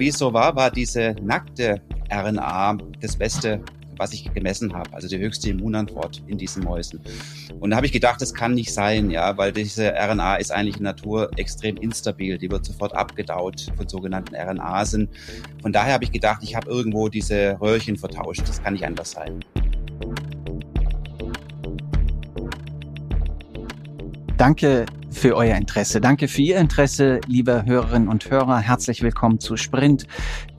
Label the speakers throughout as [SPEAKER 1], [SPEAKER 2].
[SPEAKER 1] wie es so war, war diese nackte RNA das Beste, was ich gemessen habe, also die höchste Immunantwort in diesen Mäusen. Und da habe ich gedacht, das kann nicht sein, ja, weil diese RNA ist eigentlich in Natur extrem instabil, die wird sofort abgedaut von sogenannten RNAsen. Von daher habe ich gedacht, ich habe irgendwo diese Röhrchen vertauscht, das kann nicht anders sein.
[SPEAKER 2] Danke für euer Interesse. Danke für Ihr Interesse, liebe Hörerinnen und Hörer. Herzlich willkommen zu Sprint,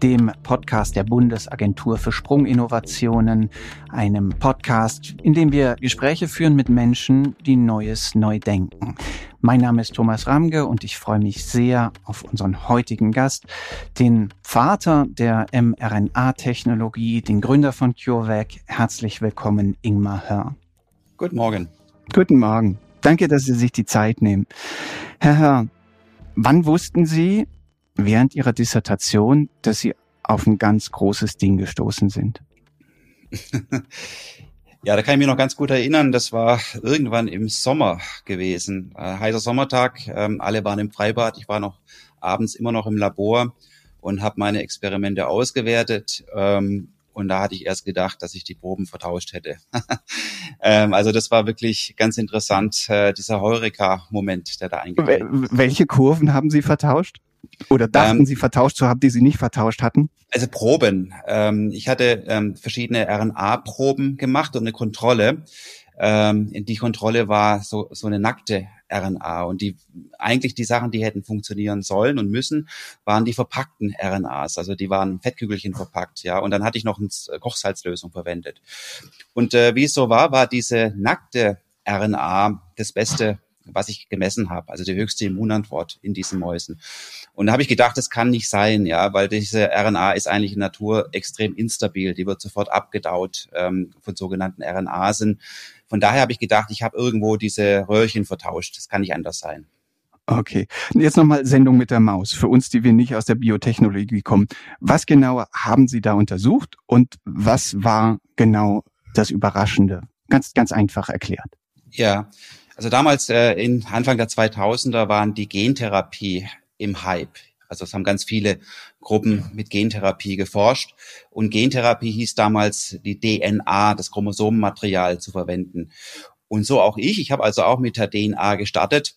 [SPEAKER 2] dem Podcast der Bundesagentur für Sprunginnovationen, einem Podcast, in dem wir Gespräche führen mit Menschen, die Neues neu denken. Mein Name ist Thomas Ramge und ich freue mich sehr auf unseren heutigen Gast, den Vater der mRNA-Technologie, den Gründer von CureVac. Herzlich willkommen, Ingmar Hör.
[SPEAKER 1] Guten Morgen.
[SPEAKER 2] Guten Morgen. Danke, dass Sie sich die Zeit nehmen. Herr Herr, wann wussten Sie während Ihrer Dissertation, dass Sie auf ein ganz großes Ding gestoßen sind?
[SPEAKER 1] Ja, da kann ich mich noch ganz gut erinnern. Das war irgendwann im Sommer gewesen. Äh, heißer Sommertag. Ähm, alle waren im Freibad. Ich war noch abends immer noch im Labor und habe meine Experimente ausgewertet. Ähm, und da hatte ich erst gedacht, dass ich die Proben vertauscht hätte. ähm, also das war wirklich ganz interessant, äh, dieser Heureka-Moment, der da eingetreten
[SPEAKER 2] ist. Welche Kurven haben Sie vertauscht? Oder dachten ähm, Sie vertauscht zu haben, die Sie nicht vertauscht hatten?
[SPEAKER 1] Also Proben. Ähm, ich hatte ähm, verschiedene RNA-Proben gemacht und eine Kontrolle. Ähm, die Kontrolle war so, so eine nackte RNA. Und die eigentlich die Sachen, die hätten funktionieren sollen und müssen, waren die verpackten RNAs. Also die waren Fettkügelchen verpackt, ja. Und dann hatte ich noch eine Kochsalzlösung verwendet. Und äh, wie es so war, war diese nackte RNA das Beste was ich gemessen habe, also die höchste Immunantwort in diesen Mäusen. Und da habe ich gedacht, das kann nicht sein, ja, weil diese RNA ist eigentlich in Natur extrem instabil, die wird sofort abgedaut ähm, von sogenannten RNAsen. Von daher habe ich gedacht, ich habe irgendwo diese Röhrchen vertauscht. Das kann nicht anders sein.
[SPEAKER 2] Okay. Jetzt nochmal Sendung mit der Maus. Für uns, die wir nicht aus der Biotechnologie kommen. Was genau haben Sie da untersucht und was war genau das Überraschende? Ganz, ganz einfach erklärt.
[SPEAKER 1] Ja, also damals äh, in Anfang der 2000er waren die Gentherapie im Hype. Also es haben ganz viele Gruppen mit Gentherapie geforscht. Und Gentherapie hieß damals die DNA, das Chromosomenmaterial zu verwenden. Und so auch ich. Ich habe also auch mit der DNA gestartet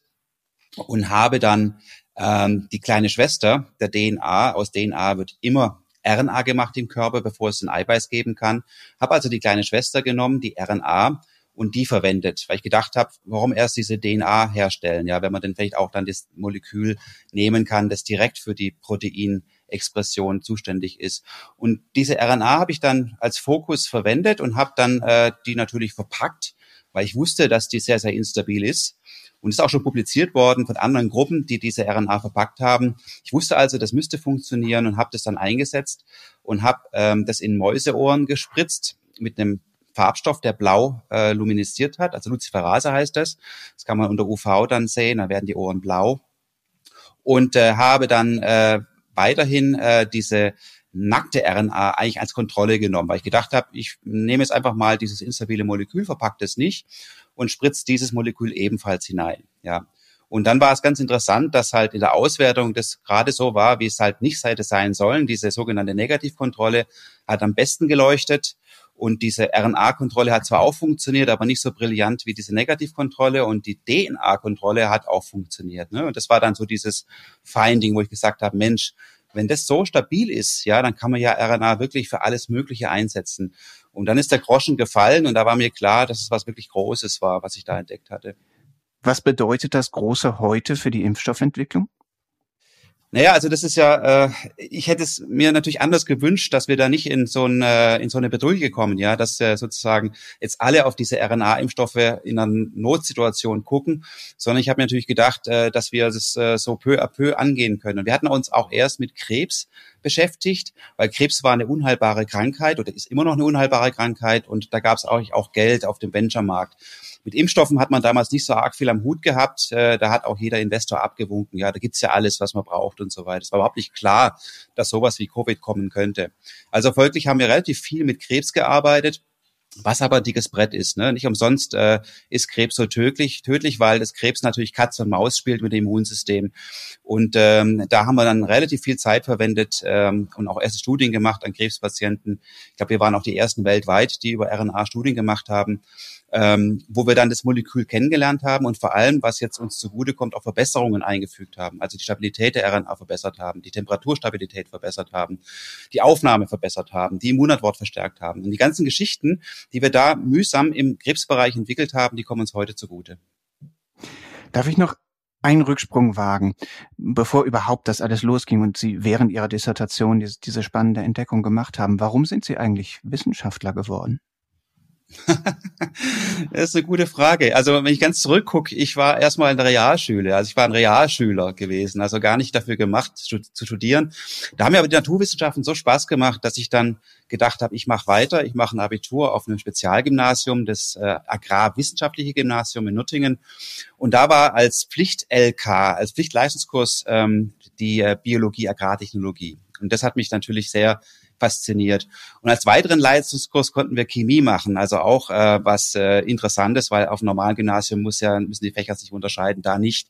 [SPEAKER 1] und habe dann ähm, die kleine Schwester der DNA, aus DNA wird immer RNA gemacht im Körper, bevor es ein Eiweiß geben kann. Habe also die kleine Schwester genommen, die RNA, und die verwendet, weil ich gedacht habe, warum erst diese DNA herstellen, ja, wenn man dann vielleicht auch dann das Molekül nehmen kann, das direkt für die Proteinexpression zuständig ist. Und diese RNA habe ich dann als Fokus verwendet und habe dann äh, die natürlich verpackt, weil ich wusste, dass die sehr, sehr instabil ist. Und ist auch schon publiziert worden von anderen Gruppen, die diese RNA verpackt haben. Ich wusste also, das müsste funktionieren und habe das dann eingesetzt und habe ähm, das in Mäuseohren gespritzt mit einem Farbstoff, der blau äh, luminisiert hat, also Luciferase heißt das. Das kann man unter UV dann sehen, da werden die Ohren blau. Und äh, habe dann äh, weiterhin äh, diese nackte RNA eigentlich als Kontrolle genommen, weil ich gedacht habe, ich nehme jetzt einfach mal dieses instabile Molekül, verpackt es nicht und spritze dieses Molekül ebenfalls hinein. Ja. Und dann war es ganz interessant, dass halt in der Auswertung das gerade so war, wie es halt nicht hätte sein sollen. Diese sogenannte Negativkontrolle hat am besten geleuchtet und diese RNA-Kontrolle hat zwar auch funktioniert, aber nicht so brillant wie diese Negativkontrolle. Und die DNA-Kontrolle hat auch funktioniert. Ne? Und das war dann so dieses Finding, wo ich gesagt habe, Mensch, wenn das so stabil ist, ja, dann kann man ja RNA wirklich für alles Mögliche einsetzen. Und dann ist der Groschen gefallen und da war mir klar, dass es was wirklich Großes war, was ich da entdeckt hatte.
[SPEAKER 2] Was bedeutet das Große heute für die Impfstoffentwicklung?
[SPEAKER 1] Naja, also das ist ja, äh, ich hätte es mir natürlich anders gewünscht, dass wir da nicht in so, ein, äh, in so eine Bedrohung kommen, ja, dass äh, sozusagen jetzt alle auf diese RNA-Impfstoffe in einer Notsituation gucken, sondern ich habe mir natürlich gedacht, äh, dass wir das äh, so peu à peu angehen können. Und wir hatten uns auch erst mit Krebs beschäftigt, weil Krebs war eine unheilbare Krankheit oder ist immer noch eine unheilbare Krankheit und da gab es auch, auch Geld auf dem Venture-Markt. Mit Impfstoffen hat man damals nicht so arg viel am Hut gehabt. Äh, da hat auch jeder Investor abgewunken. Ja, da gibt's ja alles, was man braucht und so weiter. Es war überhaupt nicht klar, dass sowas wie Covid kommen könnte. Also folglich haben wir relativ viel mit Krebs gearbeitet was aber ein dickes Brett ist. Ne? Nicht umsonst äh, ist Krebs so tödlich, tödlich, weil das Krebs natürlich Katz und Maus spielt mit dem Immunsystem. Und ähm, da haben wir dann relativ viel Zeit verwendet ähm, und auch erste Studien gemacht an Krebspatienten. Ich glaube, wir waren auch die ersten weltweit, die über RNA Studien gemacht haben ähm, wo wir dann das Molekül kennengelernt haben und vor allem, was jetzt uns zugutekommt, auch Verbesserungen eingefügt haben. Also die Stabilität der RNA verbessert haben, die Temperaturstabilität verbessert haben, die Aufnahme verbessert haben, die Immunantwort verstärkt haben. Und die ganzen Geschichten, die wir da mühsam im Krebsbereich entwickelt haben, die kommen uns heute zugute.
[SPEAKER 2] Darf ich noch einen Rücksprung wagen, bevor überhaupt das alles losging und Sie während Ihrer Dissertation diese, diese spannende Entdeckung gemacht haben. Warum sind Sie eigentlich Wissenschaftler geworden?
[SPEAKER 1] das ist eine gute Frage. Also wenn ich ganz zurückgucke, ich war erstmal in der Realschule, also ich war ein Realschüler gewesen, also gar nicht dafür gemacht zu, zu studieren. Da haben mir aber die Naturwissenschaften so Spaß gemacht, dass ich dann gedacht habe, ich mache weiter, ich mache ein Abitur auf einem Spezialgymnasium, das äh, Agrarwissenschaftliche Gymnasium in Nuttingen. Und da war als Pflicht-LK, als Pflichtleistungskurs ähm, die äh, Biologie, Agrartechnologie. Und das hat mich natürlich sehr fasziniert. Und als weiteren Leistungskurs konnten wir Chemie machen, also auch äh, was äh, interessantes, weil auf normalen Gymnasium muss ja, müssen die Fächer sich unterscheiden, da nicht.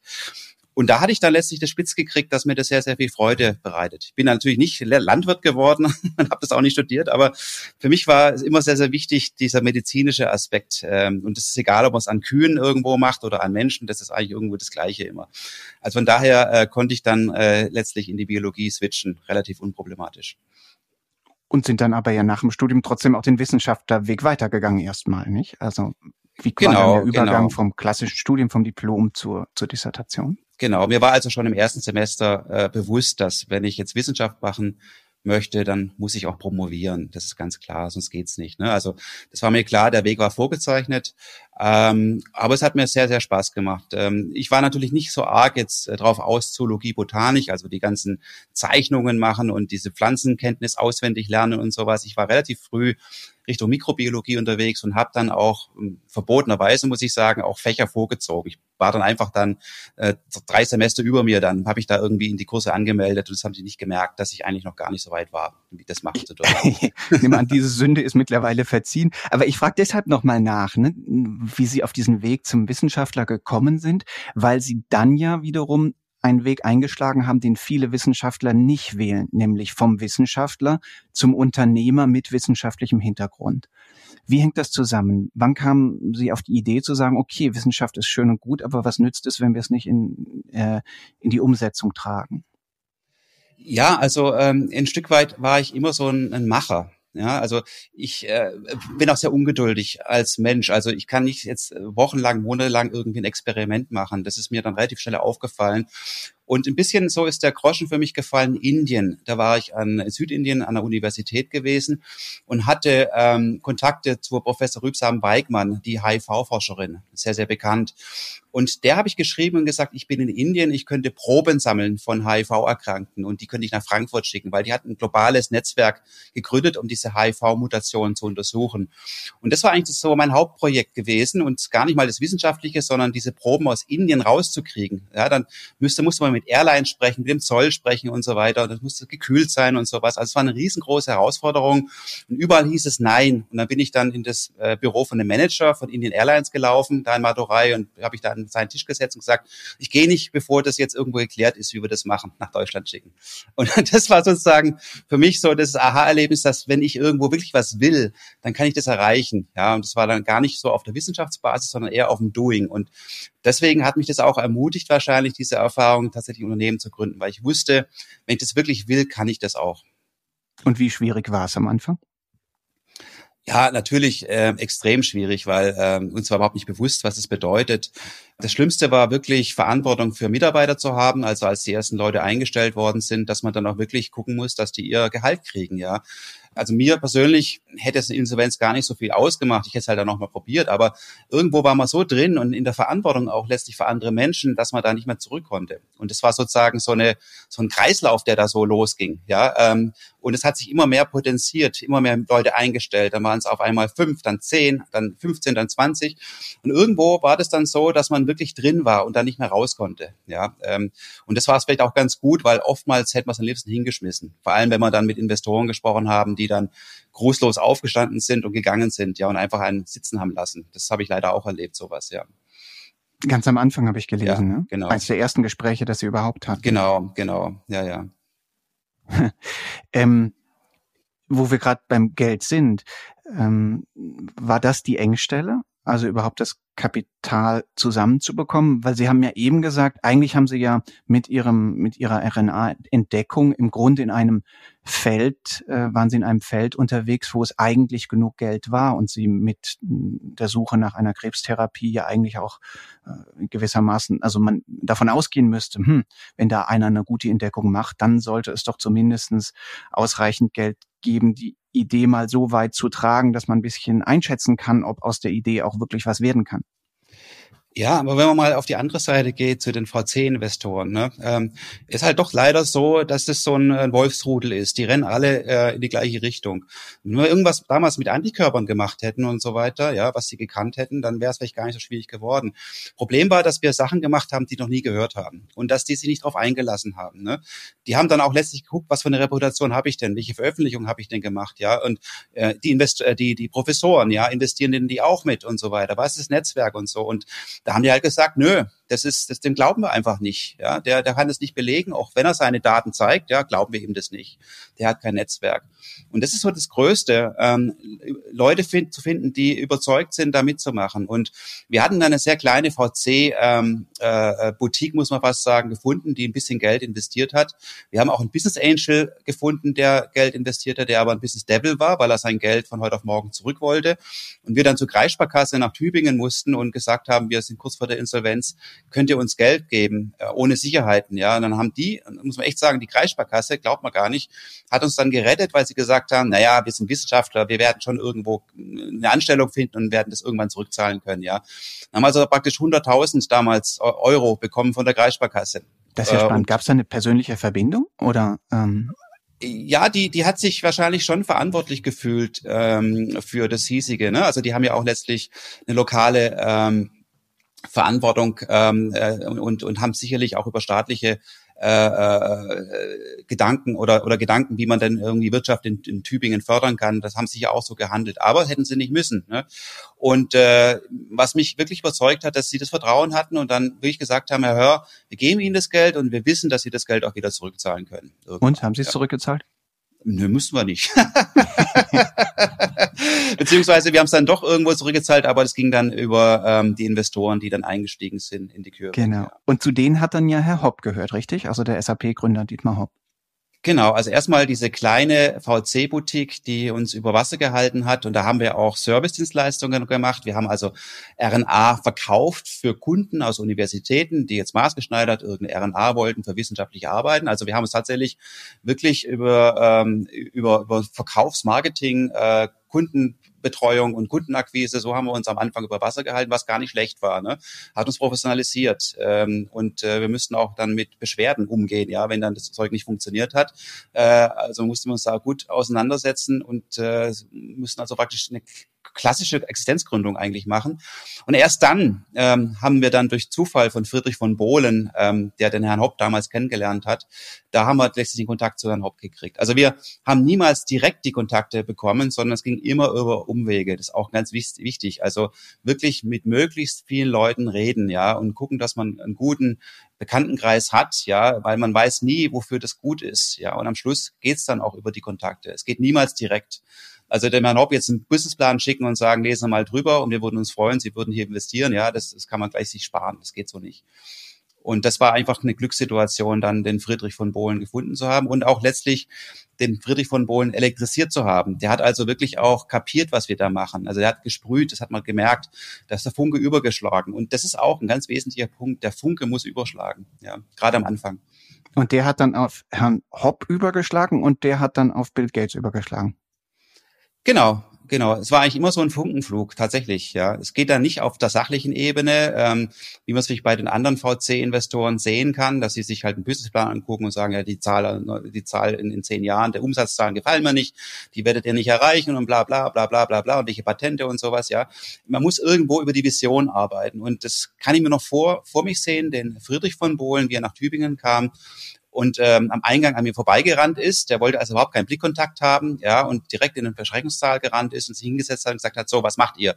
[SPEAKER 1] Und da hatte ich dann letztlich das Spitz gekriegt, dass mir das sehr, sehr viel Freude bereitet. Ich bin natürlich nicht Landwirt geworden und habe das auch nicht studiert, aber für mich war es immer sehr, sehr wichtig, dieser medizinische Aspekt. Ähm, und das ist egal, ob man es an Kühen irgendwo macht oder an Menschen, das ist eigentlich irgendwo das Gleiche immer. Also von daher äh, konnte ich dann äh, letztlich in die Biologie switchen, relativ unproblematisch
[SPEAKER 2] und sind dann aber ja nach dem Studium trotzdem auch den Wissenschaftlerweg weitergegangen erstmal, nicht? Also wie war genau, der Übergang genau. vom klassischen Studium, vom Diplom zur, zur Dissertation?
[SPEAKER 1] Genau, mir war also schon im ersten Semester äh, bewusst, dass wenn ich jetzt Wissenschaft machen möchte, dann muss ich auch promovieren. Das ist ganz klar, sonst geht's nicht. Ne? Also das war mir klar, der Weg war vorgezeichnet. Ähm, aber es hat mir sehr, sehr Spaß gemacht. Ähm, ich war natürlich nicht so arg jetzt äh, drauf aus, Zoologie, Botanik, also die ganzen Zeichnungen machen und diese Pflanzenkenntnis auswendig lernen und sowas. Ich war relativ früh Richtung Mikrobiologie unterwegs und habe dann auch ähm, verbotenerweise, muss ich sagen, auch Fächer vorgezogen. Ich war dann einfach dann äh, drei Semester über mir, dann habe ich da irgendwie in die Kurse angemeldet und das haben sie nicht gemerkt, dass ich eigentlich noch gar nicht so weit war, wie das machen zu dürfen.
[SPEAKER 2] diese Sünde ist mittlerweile verziehen. Aber ich frage deshalb nochmal nach, ne, wie Sie auf diesen Weg zum Wissenschaftler gekommen sind, weil Sie dann ja wiederum einen Weg eingeschlagen haben, den viele Wissenschaftler nicht wählen, nämlich vom Wissenschaftler zum Unternehmer mit wissenschaftlichem Hintergrund. Wie hängt das zusammen? Wann kamen Sie auf die Idee zu sagen, okay, Wissenschaft ist schön und gut, aber was nützt es, wenn wir es nicht in, äh, in die Umsetzung tragen?
[SPEAKER 1] Ja, also ähm, ein Stück weit war ich immer so ein, ein Macher. Ja, also ich äh, bin auch sehr ungeduldig als Mensch. Also ich kann nicht jetzt wochenlang, monatelang irgendwie ein Experiment machen. Das ist mir dann relativ schnell aufgefallen. Und ein bisschen so ist der Groschen für mich gefallen Indien. Da war ich an Südindien an der Universität gewesen und hatte ähm, Kontakte zu Professor Rübsam Weigmann, die HIV-Forscherin, sehr, sehr bekannt. Und der habe ich geschrieben und gesagt, ich bin in Indien, ich könnte Proben sammeln von HIV-Erkrankten und die könnte ich nach Frankfurt schicken, weil die hatten ein globales Netzwerk gegründet, um diese HIV-Mutationen zu untersuchen. Und das war eigentlich so mein Hauptprojekt gewesen und gar nicht mal das Wissenschaftliche, sondern diese Proben aus Indien rauszukriegen. Ja, dann müsste, musste man mit Airlines sprechen, mit dem Zoll sprechen und so weiter. Und das musste gekühlt sein und sowas. Also es war eine riesengroße Herausforderung. Und überall hieß es nein. Und dann bin ich dann in das äh, Büro von dem Manager von Indian Airlines gelaufen, da in Madurai, und habe ich da an seinen Tisch gesetzt und gesagt, ich gehe nicht, bevor das jetzt irgendwo geklärt ist, wie wir das machen, nach Deutschland schicken. Und das war sozusagen für mich so das Aha-Erlebnis, dass wenn ich irgendwo wirklich was will, dann kann ich das erreichen. Ja, und das war dann gar nicht so auf der Wissenschaftsbasis, sondern eher auf dem Doing. Und deswegen hat mich das auch ermutigt, wahrscheinlich diese Erfahrung tatsächlich Unternehmen zu gründen, weil ich wusste, wenn ich das wirklich will, kann ich das auch.
[SPEAKER 2] Und wie schwierig war es am Anfang?
[SPEAKER 1] Ja, natürlich äh, extrem schwierig, weil äh, uns war überhaupt nicht bewusst, was es bedeutet. Das Schlimmste war wirklich Verantwortung für Mitarbeiter zu haben, also als die ersten Leute eingestellt worden sind, dass man dann auch wirklich gucken muss, dass die ihr Gehalt kriegen, ja. Also mir persönlich hätte es eine Insolvenz gar nicht so viel ausgemacht. Ich hätte es halt dann nochmal probiert. Aber irgendwo war man so drin und in der Verantwortung auch letztlich für andere Menschen, dass man da nicht mehr zurück konnte. Und es war sozusagen so eine, so ein Kreislauf, der da so losging. Ja, ähm, und es hat sich immer mehr potenziert, immer mehr Leute eingestellt. Dann waren es auf einmal fünf, dann zehn, dann 15, dann 20. Und irgendwo war das dann so, dass man wirklich drin war und dann nicht mehr raus konnte. Ja, ähm, und das war es vielleicht auch ganz gut, weil oftmals hätte man es am liebsten hingeschmissen. Vor allem, wenn wir dann mit Investoren gesprochen haben, die die dann großlos aufgestanden sind und gegangen sind, ja, und einfach einen sitzen haben lassen. Das habe ich leider auch erlebt, sowas, ja.
[SPEAKER 2] Ganz am Anfang habe ich gelesen, ja, ne? Genau. Eines der ersten Gespräche, das Sie überhaupt hatten.
[SPEAKER 1] Genau, genau, ja, ja.
[SPEAKER 2] ähm, wo wir gerade beim Geld sind, ähm, war das die Engstelle? Also überhaupt das Kapital zusammenzubekommen, weil Sie haben ja eben gesagt, eigentlich haben Sie ja mit Ihrem mit Ihrer RNA-Entdeckung im Grunde in einem Feld äh, waren Sie in einem Feld unterwegs, wo es eigentlich genug Geld war und Sie mit der Suche nach einer Krebstherapie ja eigentlich auch äh, gewissermaßen, also man davon ausgehen müsste, hm, wenn da einer eine gute Entdeckung macht, dann sollte es doch zumindestens ausreichend Geld geben, die Idee mal so weit zu tragen, dass man ein bisschen einschätzen kann, ob aus der Idee auch wirklich was werden kann.
[SPEAKER 1] Ja, aber wenn man mal auf die andere Seite geht, zu den VC-Investoren, ne, ähm, ist halt doch leider so, dass das so ein, ein Wolfsrudel ist. Die rennen alle äh, in die gleiche Richtung. Wenn wir irgendwas damals mit Antikörpern gemacht hätten und so weiter, ja, was sie gekannt hätten, dann wäre es vielleicht gar nicht so schwierig geworden. Problem war, dass wir Sachen gemacht haben, die noch nie gehört haben und dass die sich nicht darauf eingelassen haben. Ne? Die haben dann auch letztlich geguckt, was für eine Reputation habe ich denn, welche Veröffentlichung habe ich denn gemacht, ja, und äh, die, Invest äh, die die Professoren, ja, investieren denn die auch mit und so weiter. Was ist Netzwerk und so und da haben die halt gesagt, nö, das ist, das, dem glauben wir einfach nicht. Ja, der, der kann das nicht belegen, auch wenn er seine Daten zeigt, ja, glauben wir ihm das nicht. Der hat kein Netzwerk. Und das ist so das Größte, ähm, Leute find, zu finden, die überzeugt sind, da mitzumachen. Und wir hatten eine sehr kleine VC ähm, äh, Boutique, muss man fast sagen, gefunden, die ein bisschen Geld investiert hat. Wir haben auch einen Business Angel gefunden, der Geld investiert hat, der aber ein Business Devil war, weil er sein Geld von heute auf morgen zurück wollte. Und wir dann zur Kreissparkasse nach Tübingen mussten und gesagt haben, wir sind kurz vor der Insolvenz, könnt ihr uns Geld geben, äh, ohne Sicherheiten, ja. Und dann haben die, muss man echt sagen, die Kreissparkasse, glaubt man gar nicht, hat uns dann gerettet, weil sie gesagt haben, na ja, wir sind Wissenschaftler, wir werden schon irgendwo eine Anstellung finden und werden das irgendwann zurückzahlen können, ja. Dann haben wir also praktisch 100.000 damals Euro bekommen von der Kreissparkasse.
[SPEAKER 2] Das ist ja äh, spannend. Gab es da eine persönliche Verbindung oder? Ähm
[SPEAKER 1] ja, die, die hat sich wahrscheinlich schon verantwortlich gefühlt ähm, für das hiesige. Ne? Also die haben ja auch letztlich eine lokale ähm, Verantwortung ähm, äh, und, und haben sicherlich auch über staatliche äh, äh, Gedanken oder, oder Gedanken, wie man denn irgendwie Wirtschaft in, in Tübingen fördern kann. Das haben sie ja auch so gehandelt. Aber hätten sie nicht müssen. Ne? Und äh, was mich wirklich überzeugt hat, dass sie das Vertrauen hatten und dann wirklich gesagt haben, Herr Hör, wir geben Ihnen das Geld und wir wissen, dass Sie das Geld auch wieder zurückzahlen können.
[SPEAKER 2] Irgendwann. Und haben Sie es ja. zurückgezahlt?
[SPEAKER 1] Nö, müssen wir nicht. Beziehungsweise wir haben es dann doch irgendwo zurückgezahlt, aber das ging dann über ähm, die Investoren, die dann eingestiegen sind in die Kürbe.
[SPEAKER 2] Genau. Und zu denen hat dann ja Herr Hopp gehört, richtig? Also der SAP-Gründer Dietmar Hopp.
[SPEAKER 1] Genau, also erstmal diese kleine VC-Boutique, die uns über Wasser gehalten hat. Und da haben wir auch Service-Dienstleistungen gemacht. Wir haben also RNA verkauft für Kunden aus Universitäten, die jetzt maßgeschneidert irgendeine RNA wollten für wissenschaftliche Arbeiten. Also wir haben uns tatsächlich wirklich über, ähm, über, über Verkaufsmarketing äh, Kunden Betreuung und Kundenakquise, so haben wir uns am Anfang über Wasser gehalten, was gar nicht schlecht war. Ne? Hat uns professionalisiert ähm, und äh, wir müssten auch dann mit Beschwerden umgehen, ja, wenn dann das Zeug nicht funktioniert hat. Äh, also mussten wir uns da gut auseinandersetzen und äh, müssen also praktisch eine klassische Existenzgründung eigentlich machen. Und erst dann ähm, haben wir dann durch Zufall von Friedrich von Bohlen, ähm, der den Herrn Hopp damals kennengelernt hat, da haben wir letztlich den Kontakt zu Herrn Hopp gekriegt. Also wir haben niemals direkt die Kontakte bekommen, sondern es ging immer über Umwege. Das ist auch ganz wichtig. Also wirklich mit möglichst vielen Leuten reden, ja, und gucken, dass man einen guten Bekanntenkreis hat, ja, weil man weiß nie, wofür das gut ist, ja. Und am Schluss geht's dann auch über die Kontakte. Es geht niemals direkt. Also dem Herrn Hopp jetzt einen Businessplan schicken und sagen, lesen Sie mal drüber und wir würden uns freuen, Sie würden hier investieren, ja, das, das kann man gleich sich sparen, das geht so nicht. Und das war einfach eine Glückssituation, dann den Friedrich von Bohlen gefunden zu haben und auch letztlich den Friedrich von Bohlen elektrisiert zu haben. Der hat also wirklich auch kapiert, was wir da machen. Also der hat gesprüht, das hat man gemerkt, dass der Funke übergeschlagen. Und das ist auch ein ganz wesentlicher Punkt. Der Funke muss überschlagen, ja, gerade am Anfang.
[SPEAKER 2] Und der hat dann auf Herrn Hopp übergeschlagen und der hat dann auf Bill Gates übergeschlagen.
[SPEAKER 1] Genau, genau. Es war eigentlich immer so ein Funkenflug, tatsächlich, ja. Es geht da nicht auf der sachlichen Ebene, ähm, wie man es vielleicht bei den anderen VC-Investoren sehen kann, dass sie sich halt einen Businessplan angucken und sagen, ja, die Zahl, die Zahl in, in zehn Jahren, der Umsatzzahlen gefallen mir nicht, die werdet ihr nicht erreichen und bla, bla, bla, bla, bla, bla, und welche Patente und sowas, ja. Man muss irgendwo über die Vision arbeiten. Und das kann ich mir noch vor, vor mich sehen, den Friedrich von Bohlen, wie er nach Tübingen kam, und ähm, am Eingang an mir vorbeigerannt ist. Der wollte also überhaupt keinen Blickkontakt haben, ja, und direkt in den Verschreckungssaal gerannt ist und sich hingesetzt hat und gesagt hat, so, was macht ihr?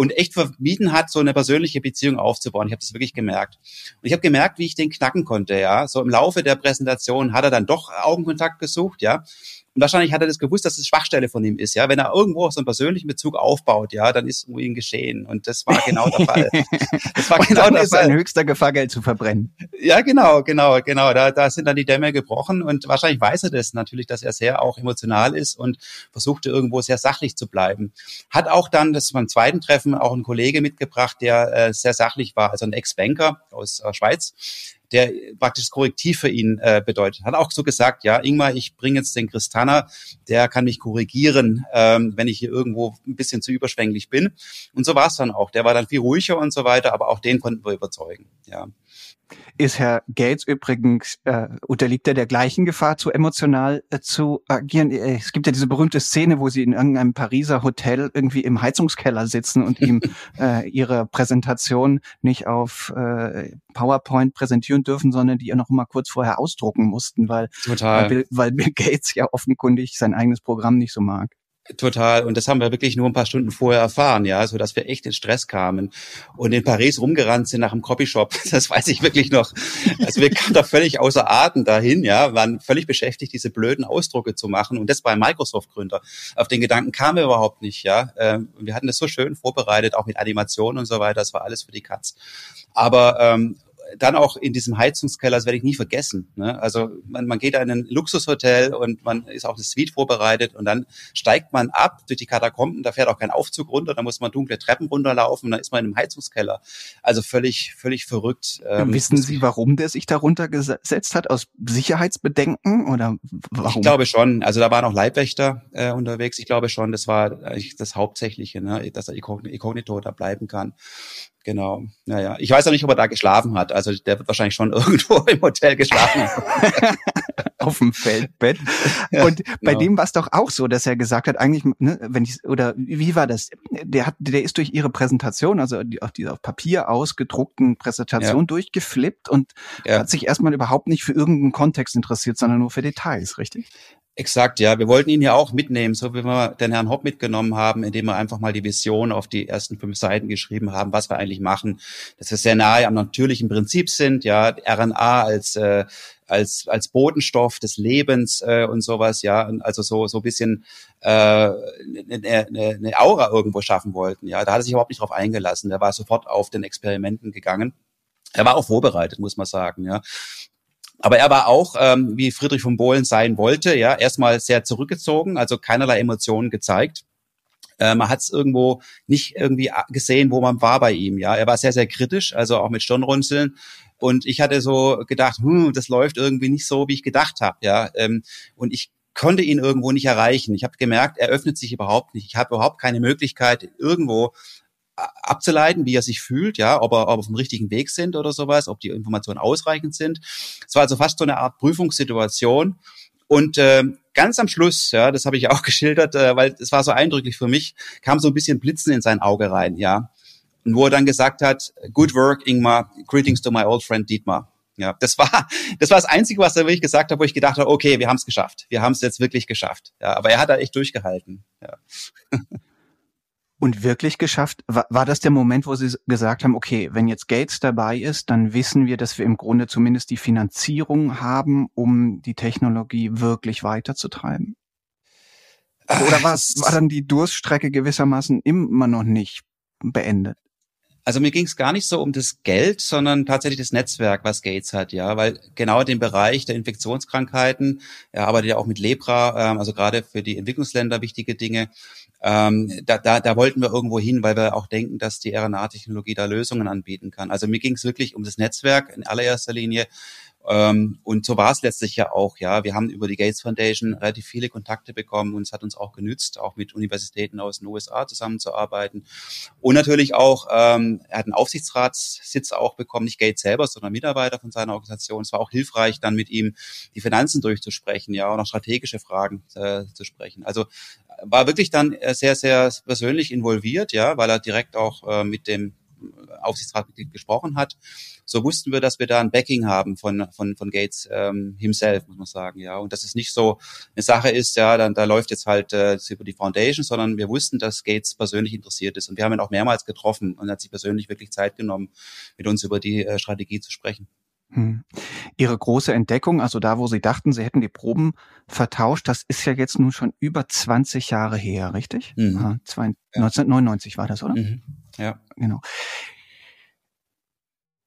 [SPEAKER 1] und echt vermieden hat, so eine persönliche Beziehung aufzubauen. Ich habe das wirklich gemerkt. Und ich habe gemerkt, wie ich den knacken konnte, ja. So im Laufe der Präsentation hat er dann doch Augenkontakt gesucht, ja. Und wahrscheinlich hat er das gewusst, dass es Schwachstelle von ihm ist, ja. Wenn er irgendwo so einen persönlichen Bezug aufbaut, ja, dann ist um ihn geschehen. Und das war genau der Fall.
[SPEAKER 2] Das war genau der ist Fall. ein höchster Gefahrgeld zu verbrennen.
[SPEAKER 1] Ja, genau, genau, genau. Da, da sind dann die Dämme gebrochen und wahrscheinlich weiß er das natürlich, dass er sehr auch emotional ist und versuchte irgendwo sehr sachlich zu bleiben. Hat auch dann, das beim zweiten Treffen, auch ein Kollege mitgebracht, der äh, sehr sachlich war, also ein Ex-Banker aus äh, Schweiz, der praktisch Korrektiv für ihn äh, bedeutet. Hat auch so gesagt, ja, Ingmar, ich bringe jetzt den Christaner, der kann mich korrigieren, ähm, wenn ich hier irgendwo ein bisschen zu überschwänglich bin. Und so war es dann auch. Der war dann viel ruhiger und so weiter, aber auch den konnten wir überzeugen. Ja
[SPEAKER 2] ist Herr Gates übrigens, äh, unterliegt er der gleichen Gefahr, zu emotional äh, zu agieren. Äh, es gibt ja diese berühmte Szene, wo sie in irgendeinem Pariser Hotel irgendwie im Heizungskeller sitzen und ihm äh, ihre Präsentation nicht auf äh, PowerPoint präsentieren dürfen, sondern die ja noch mal kurz vorher ausdrucken mussten, weil, Total. Weil, Bill, weil Bill Gates ja offenkundig sein eigenes Programm nicht so mag.
[SPEAKER 1] Total. Und das haben wir wirklich nur ein paar Stunden vorher erfahren, ja, so dass wir echt in Stress kamen und in Paris rumgerannt sind nach dem Copyshop. Das weiß ich wirklich noch. Also wir kamen da völlig außer Atem dahin, ja, waren völlig beschäftigt, diese blöden Ausdrucke zu machen. Und das bei Microsoft-Gründer. Auf den Gedanken kamen wir überhaupt nicht, ja. Ähm, wir hatten das so schön vorbereitet, auch mit Animationen und so weiter. Das war alles für die Katz. Aber ähm, dann auch in diesem Heizungskeller, das werde ich nie vergessen. Ne? Also man, man geht in ein Luxushotel und man ist auch eine Suite vorbereitet und dann steigt man ab durch die Katakomben, da fährt auch kein Aufzug runter, da muss man dunkle Treppen runterlaufen und dann ist man in einem Heizungskeller. Also völlig, völlig verrückt.
[SPEAKER 2] Ähm, Wissen Sie, warum der sich darunter gesetzt hat? Aus Sicherheitsbedenken oder warum?
[SPEAKER 1] Ich glaube schon. Also da waren auch Leibwächter äh, unterwegs. Ich glaube schon, das war eigentlich das Hauptsächliche, ne? dass er inkognito da bleiben kann. Genau. Naja. Ich weiß auch nicht, ob er da geschlafen hat. Also der wird wahrscheinlich schon irgendwo im Hotel geschlafen.
[SPEAKER 2] Auf dem Feldbett. Ja, Und bei genau. dem war es doch auch so, dass er gesagt hat, eigentlich, ne, wenn ich, oder wie war das? Der hat, der ist durch ihre Präsentation, also die, auf dieser auf Papier ausgedruckten Präsentation ja. durchgeflippt und ja. hat sich erstmal überhaupt nicht für irgendeinen Kontext interessiert, sondern nur für Details, richtig?
[SPEAKER 1] Exakt, ja. Wir wollten ihn ja auch mitnehmen, so wie wir den Herrn Hopp mitgenommen haben, indem wir einfach mal die Vision auf die ersten fünf Seiten geschrieben haben, was wir eigentlich machen. Dass wir sehr nahe am natürlichen Prinzip sind, ja, RNA als äh, als als Bodenstoff des Lebens äh, und sowas, ja, also so so ein bisschen äh, eine, eine, eine Aura irgendwo schaffen wollten, ja. Da hat er sich überhaupt nicht drauf eingelassen. Der war sofort auf den Experimenten gegangen. Er war auch vorbereitet, muss man sagen, ja. Aber er war auch, ähm, wie Friedrich von Bohlen sein wollte, ja, erstmal sehr zurückgezogen, also keinerlei Emotionen gezeigt. Äh, man hat es irgendwo nicht irgendwie gesehen, wo man war bei ihm. Ja, er war sehr, sehr kritisch, also auch mit Stirnrunzeln. Und ich hatte so gedacht, hm, das läuft irgendwie nicht so, wie ich gedacht habe. Ja, ähm, und ich konnte ihn irgendwo nicht erreichen. Ich habe gemerkt, er öffnet sich überhaupt nicht. Ich habe überhaupt keine Möglichkeit, irgendwo abzuleiten, wie er sich fühlt, ja, ob er, ob er auf dem richtigen Weg sind oder sowas, ob die Informationen ausreichend sind. Es war also fast so eine Art Prüfungssituation. Und äh, ganz am Schluss, ja, das habe ich auch geschildert, äh, weil es war so eindrücklich für mich, kam so ein bisschen Blitzen in sein Auge rein, ja. Und wo er dann gesagt hat, good work, Ingmar, greetings to my old friend Dietmar. Ja, das war das war das Einzige, was er wirklich gesagt hat, wo ich gedacht habe, okay, wir haben es geschafft. Wir haben es jetzt wirklich geschafft. Ja, aber er hat da echt durchgehalten. Ja.
[SPEAKER 2] Und wirklich geschafft, war, war das der Moment, wo Sie gesagt haben, okay, wenn jetzt Gates dabei ist, dann wissen wir, dass wir im Grunde zumindest die Finanzierung haben, um die Technologie wirklich weiterzutreiben? Oder war, war dann die Durststrecke gewissermaßen immer noch nicht beendet?
[SPEAKER 1] Also mir ging es gar nicht so um das Geld, sondern tatsächlich das Netzwerk, was Gates hat, ja, weil genau den Bereich der Infektionskrankheiten, er arbeitet ja auch mit Lepra, ähm, also gerade für die Entwicklungsländer wichtige Dinge. Ähm, da, da, da wollten wir irgendwo hin, weil wir auch denken, dass die RNA-Technologie da Lösungen anbieten kann. Also mir ging es wirklich um das Netzwerk in allererster Linie und so war es letztlich ja auch, ja. Wir haben über die Gates Foundation relativ viele Kontakte bekommen und es hat uns auch genützt, auch mit Universitäten aus den USA zusammenzuarbeiten. Und natürlich auch, ähm, er hat einen Aufsichtsratssitz auch bekommen, nicht Gates selber, sondern Mitarbeiter von seiner Organisation. Es war auch hilfreich, dann mit ihm die Finanzen durchzusprechen, ja, und auch strategische Fragen äh, zu sprechen. Also war wirklich dann sehr, sehr persönlich involviert, ja, weil er direkt auch äh, mit dem Aufsichtsratmitglied gesprochen hat, so wussten wir, dass wir da ein Backing haben von von von Gates ähm, himself, muss man sagen, ja. Und dass es nicht so eine Sache ist, ja, dann da läuft jetzt halt äh, über die Foundation, sondern wir wussten, dass Gates persönlich interessiert ist und wir haben ihn auch mehrmals getroffen und hat sich persönlich wirklich Zeit genommen, mit uns über die äh, Strategie zu sprechen.
[SPEAKER 2] Hm. Ihre große Entdeckung, also da, wo Sie dachten, Sie hätten die Proben vertauscht, das ist ja jetzt nun schon über 20 Jahre her, richtig? Mhm. Ja, zwei, ja. 1999 war das, oder? Mhm.
[SPEAKER 1] Ja.
[SPEAKER 2] Genau.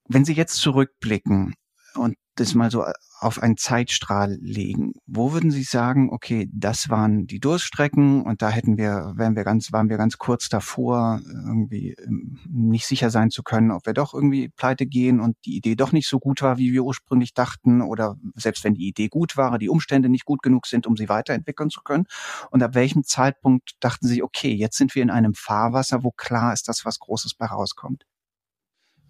[SPEAKER 2] Wenn Sie jetzt zurückblicken und das mal so auf einen Zeitstrahl legen, wo würden Sie sagen, okay, das waren die Durststrecken und da hätten wir, wären wir ganz, waren wir ganz kurz davor, irgendwie ähm, nicht sicher sein zu können, ob wir doch irgendwie pleite gehen und die Idee doch nicht so gut war, wie wir ursprünglich dachten oder selbst wenn die Idee gut war, die Umstände nicht gut genug sind, um sie weiterentwickeln zu können. Und ab welchem Zeitpunkt dachten Sie, okay, jetzt sind wir in einem Fahrwasser, wo klar ist, dass was Großes bei rauskommt?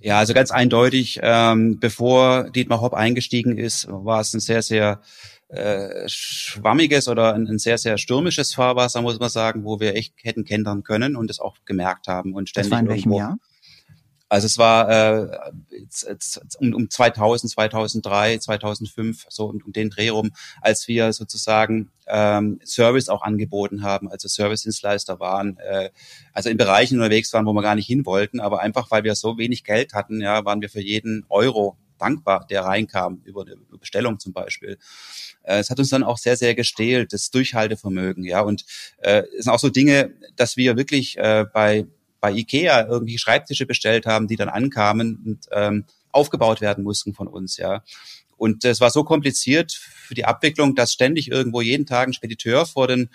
[SPEAKER 1] Ja, also ganz eindeutig, ähm, bevor Dietmar Hopp eingestiegen ist, war es ein sehr, sehr äh, schwammiges oder ein, ein, sehr, sehr stürmisches Fahrwasser, muss man sagen, wo wir echt hätten kentern können und es auch gemerkt haben und ständig
[SPEAKER 2] das war in welchem Jahr?
[SPEAKER 1] Also es war äh, um, um 2000, 2003, 2005, so um, um den Dreh rum, als wir sozusagen ähm, Service auch angeboten haben, also Service-Dienstleister waren, äh, also in Bereichen unterwegs waren, wo wir gar nicht hin wollten, aber einfach, weil wir so wenig Geld hatten, ja, waren wir für jeden Euro dankbar, der reinkam, über eine Bestellung zum Beispiel. Äh, es hat uns dann auch sehr, sehr gestählt, das Durchhaltevermögen, ja, und äh, es sind auch so Dinge, dass wir wirklich äh, bei bei Ikea irgendwie Schreibtische bestellt haben, die dann ankamen und ähm, aufgebaut werden mussten von uns, ja. Und es war so kompliziert für die Abwicklung, dass ständig irgendwo jeden Tag ein Spediteur vor den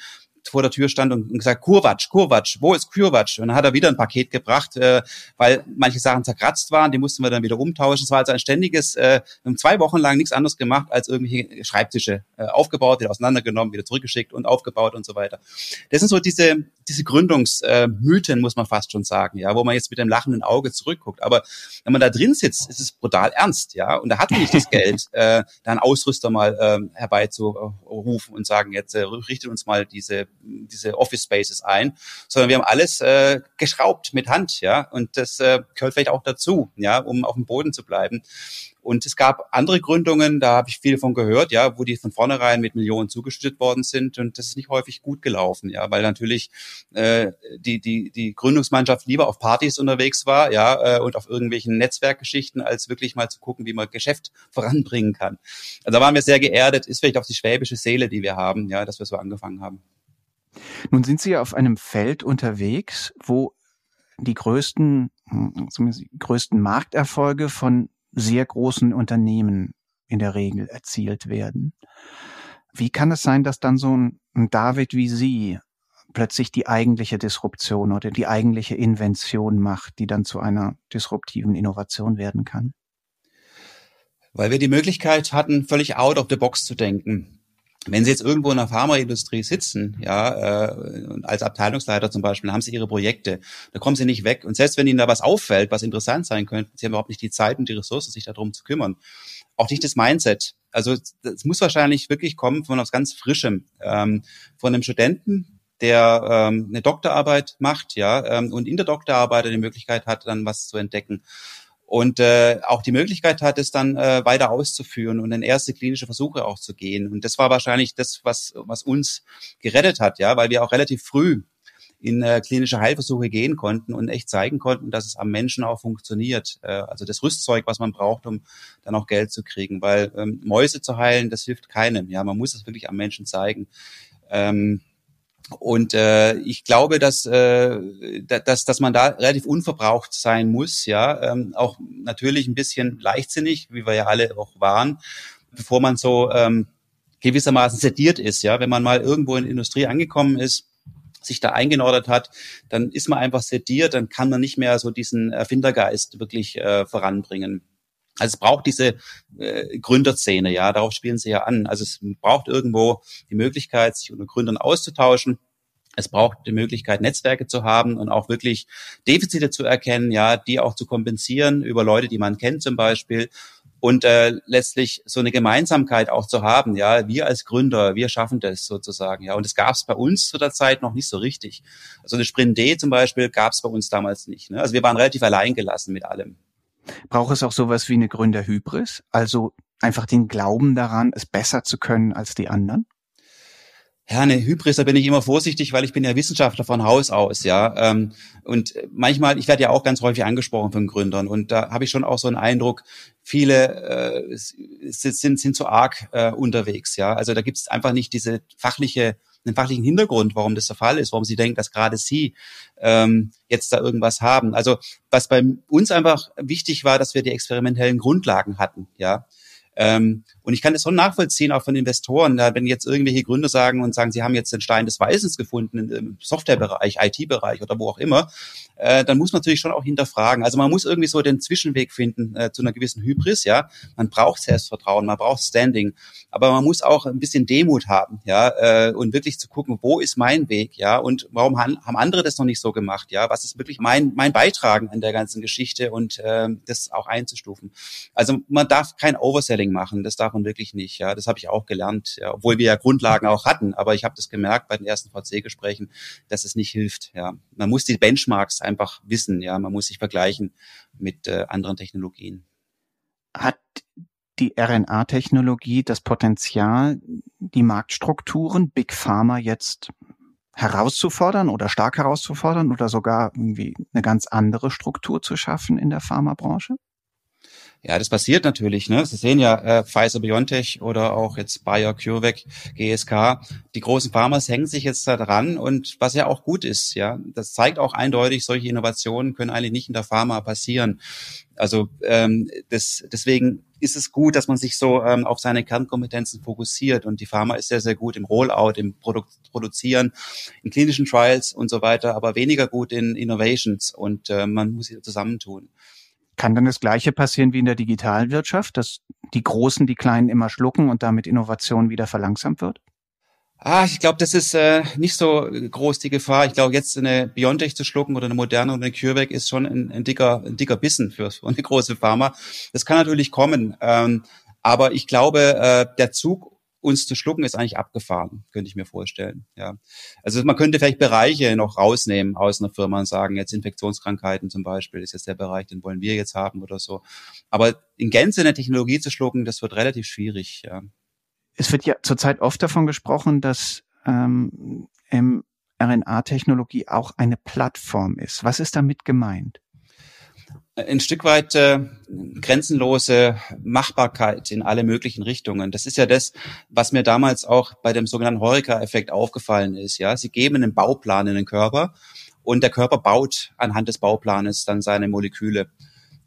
[SPEAKER 1] vor der Tür stand und gesagt, Kurwatsch, Kurwatsch, wo ist Kurwatsch? Und dann hat er wieder ein Paket gebracht, äh, weil manche Sachen zerkratzt waren, die mussten wir dann wieder umtauschen. Es war also ein ständiges, äh, zwei Wochen lang nichts anderes gemacht, als irgendwelche Schreibtische äh, aufgebaut, wieder auseinandergenommen, wieder zurückgeschickt und aufgebaut und so weiter. Das sind so diese, diese Gründungsmythen, äh, muss man fast schon sagen, ja, wo man jetzt mit dem lachenden Auge zurückguckt. Aber wenn man da drin sitzt, ist es brutal ernst, ja. Und da hat man nicht das Geld, äh, da einen Ausrüster mal äh, herbeizurufen und sagen, jetzt äh, richtet uns mal diese diese Office Spaces ein, sondern wir haben alles äh, geschraubt mit Hand, ja, und das äh, gehört vielleicht auch dazu, ja, um auf dem Boden zu bleiben. Und es gab andere Gründungen, da habe ich viel von gehört, ja, wo die von vornherein mit Millionen zugeschüttet worden sind und das ist nicht häufig gut gelaufen, ja, weil natürlich äh, die die die Gründungsmannschaft lieber auf Partys unterwegs war, ja, äh, und auf irgendwelchen Netzwerkgeschichten, als wirklich mal zu gucken, wie man Geschäft voranbringen kann. Also da waren wir sehr geerdet, ist vielleicht auch die schwäbische Seele, die wir haben, ja, dass wir so angefangen haben.
[SPEAKER 2] Nun sind Sie ja auf einem Feld unterwegs, wo die größten, hm, zumindest die größten Markterfolge von sehr großen Unternehmen in der Regel erzielt werden. Wie kann es sein, dass dann so ein David wie Sie plötzlich die eigentliche Disruption oder die eigentliche Invention macht, die dann zu einer disruptiven Innovation werden kann?
[SPEAKER 1] Weil wir die Möglichkeit hatten, völlig out of the box zu denken. Wenn Sie jetzt irgendwo in der Pharmaindustrie sitzen, ja, äh, als Abteilungsleiter zum Beispiel, haben Sie Ihre Projekte, da kommen Sie nicht weg. Und selbst wenn Ihnen da was auffällt, was interessant sein könnte, Sie haben überhaupt nicht die Zeit und die Ressourcen, sich darum zu kümmern. Auch nicht das Mindset. Also es muss wahrscheinlich wirklich kommen von was ganz Frischem, ähm, von einem Studenten, der ähm, eine Doktorarbeit macht, ja, ähm, und in der Doktorarbeit die Möglichkeit hat, dann was zu entdecken und äh, auch die Möglichkeit hat, es dann äh, weiter auszuführen und in erste klinische Versuche auch zu gehen. Und das war wahrscheinlich das, was, was uns gerettet hat, ja, weil wir auch relativ früh in äh, klinische Heilversuche gehen konnten und echt zeigen konnten, dass es am Menschen auch funktioniert. Äh, also das Rüstzeug, was man braucht, um dann auch Geld zu kriegen. Weil ähm, Mäuse zu heilen, das hilft keinem. Ja, man muss es wirklich am Menschen zeigen. Ähm, und äh, ich glaube, dass, äh, dass, dass man da relativ unverbraucht sein muss, ja, ähm, auch natürlich ein bisschen leichtsinnig, wie wir ja alle auch waren, bevor man so ähm, gewissermaßen sediert ist, ja, wenn man mal irgendwo in Industrie angekommen ist, sich da eingenordet hat, dann ist man einfach sediert, dann kann man nicht mehr so diesen Erfindergeist wirklich äh, voranbringen. Also es braucht diese äh, Gründerszene, ja, darauf spielen sie ja an. Also es braucht irgendwo die Möglichkeit, sich unter Gründern auszutauschen. Es braucht die Möglichkeit, Netzwerke zu haben und auch wirklich Defizite zu erkennen, ja, die auch zu kompensieren über Leute, die man kennt zum Beispiel und äh, letztlich so eine Gemeinsamkeit auch zu haben. Ja, wir als Gründer, wir schaffen das sozusagen. Ja, und das gab es bei uns zu der Zeit noch nicht so richtig. Also eine Sprint D zum Beispiel gab es bei uns damals nicht. Ne? Also wir waren relativ allein gelassen mit allem.
[SPEAKER 2] Braucht es auch sowas wie eine Gründerhybris? Also einfach den Glauben daran, es besser zu können als die anderen?
[SPEAKER 1] Ja, eine Hybris, da bin ich immer vorsichtig, weil ich bin ja Wissenschaftler von Haus aus, ja. Ähm, und manchmal, ich werde ja auch ganz häufig angesprochen von Gründern und da habe ich schon auch so einen Eindruck, viele äh, sind, sind zu arg äh, unterwegs, ja. Also da gibt es einfach nicht diese fachliche, einen fachlichen Hintergrund, warum das der Fall ist, warum sie denken, dass gerade sie ähm, jetzt da irgendwas haben. Also was bei uns einfach wichtig war, dass wir die experimentellen Grundlagen hatten, ja. Ähm, und ich kann das schon nachvollziehen, auch von Investoren, da, wenn jetzt irgendwelche Gründer sagen und sagen, sie haben jetzt den Stein des Weisens gefunden im Softwarebereich, IT-Bereich oder wo auch immer, äh, dann muss man natürlich schon auch hinterfragen. Also man muss irgendwie so den Zwischenweg finden äh, zu einer gewissen Hybris, ja. Man braucht Selbstvertrauen, man braucht Standing, aber man muss auch ein bisschen Demut haben, ja, äh, und wirklich zu gucken, wo ist mein Weg, ja, und warum han, haben andere das noch nicht so gemacht, ja, was ist wirklich mein mein Beitragen an der ganzen Geschichte und äh, das auch einzustufen. Also man darf kein Overselling Marketing machen. Das darf man wirklich nicht. Ja, das habe ich auch gelernt, ja, obwohl wir ja Grundlagen auch hatten. Aber ich habe das gemerkt bei den ersten VC-Gesprächen, dass es nicht hilft. Ja, man muss die Benchmarks einfach wissen. Ja, man muss sich vergleichen mit äh, anderen Technologien.
[SPEAKER 2] Hat die RNA-Technologie das Potenzial, die Marktstrukturen Big Pharma jetzt herauszufordern oder stark herauszufordern oder sogar irgendwie eine ganz andere Struktur zu schaffen in der Pharmabranche?
[SPEAKER 1] Ja, das passiert natürlich. Ne? Sie sehen ja äh, Pfizer, BioNTech oder auch jetzt Bayer, CureVac, GSK. Die großen Pharmas hängen sich jetzt da dran und was ja auch gut ist. Ja, das zeigt auch eindeutig, solche Innovationen können eigentlich nicht in der Pharma passieren. Also ähm, das, deswegen ist es gut, dass man sich so ähm, auf seine Kernkompetenzen fokussiert. Und die Pharma ist sehr, sehr gut im Rollout, im Produ Produzieren, in klinischen Trials und so weiter, aber weniger gut in Innovations. Und äh, man muss sie zusammentun.
[SPEAKER 2] Kann dann das Gleiche passieren wie in der digitalen Wirtschaft, dass die Großen die Kleinen immer schlucken und damit Innovation wieder verlangsamt wird?
[SPEAKER 1] Ah, ich glaube, das ist äh, nicht so groß die Gefahr. Ich glaube, jetzt eine Biontech zu schlucken oder eine moderne oder eine CureVac ist schon ein, ein, dicker, ein dicker Bissen für, für eine große Pharma. Das kann natürlich kommen. Ähm, aber ich glaube, äh, der Zug uns zu schlucken ist eigentlich abgefahren, könnte ich mir vorstellen. Ja, also man könnte vielleicht Bereiche noch rausnehmen aus einer Firma und sagen, jetzt Infektionskrankheiten zum Beispiel ist jetzt der Bereich, den wollen wir jetzt haben oder so. Aber in Gänze eine Technologie zu schlucken, das wird relativ schwierig. Ja.
[SPEAKER 2] Es wird ja zurzeit oft davon gesprochen, dass ähm, mRNA-Technologie auch eine Plattform ist. Was ist damit gemeint?
[SPEAKER 1] Ein Stück weit äh, grenzenlose Machbarkeit in alle möglichen Richtungen. Das ist ja das, was mir damals auch bei dem sogenannten Horeca-Effekt aufgefallen ist. Ja, sie geben einen Bauplan in den Körper und der Körper baut anhand des Bauplanes dann seine Moleküle.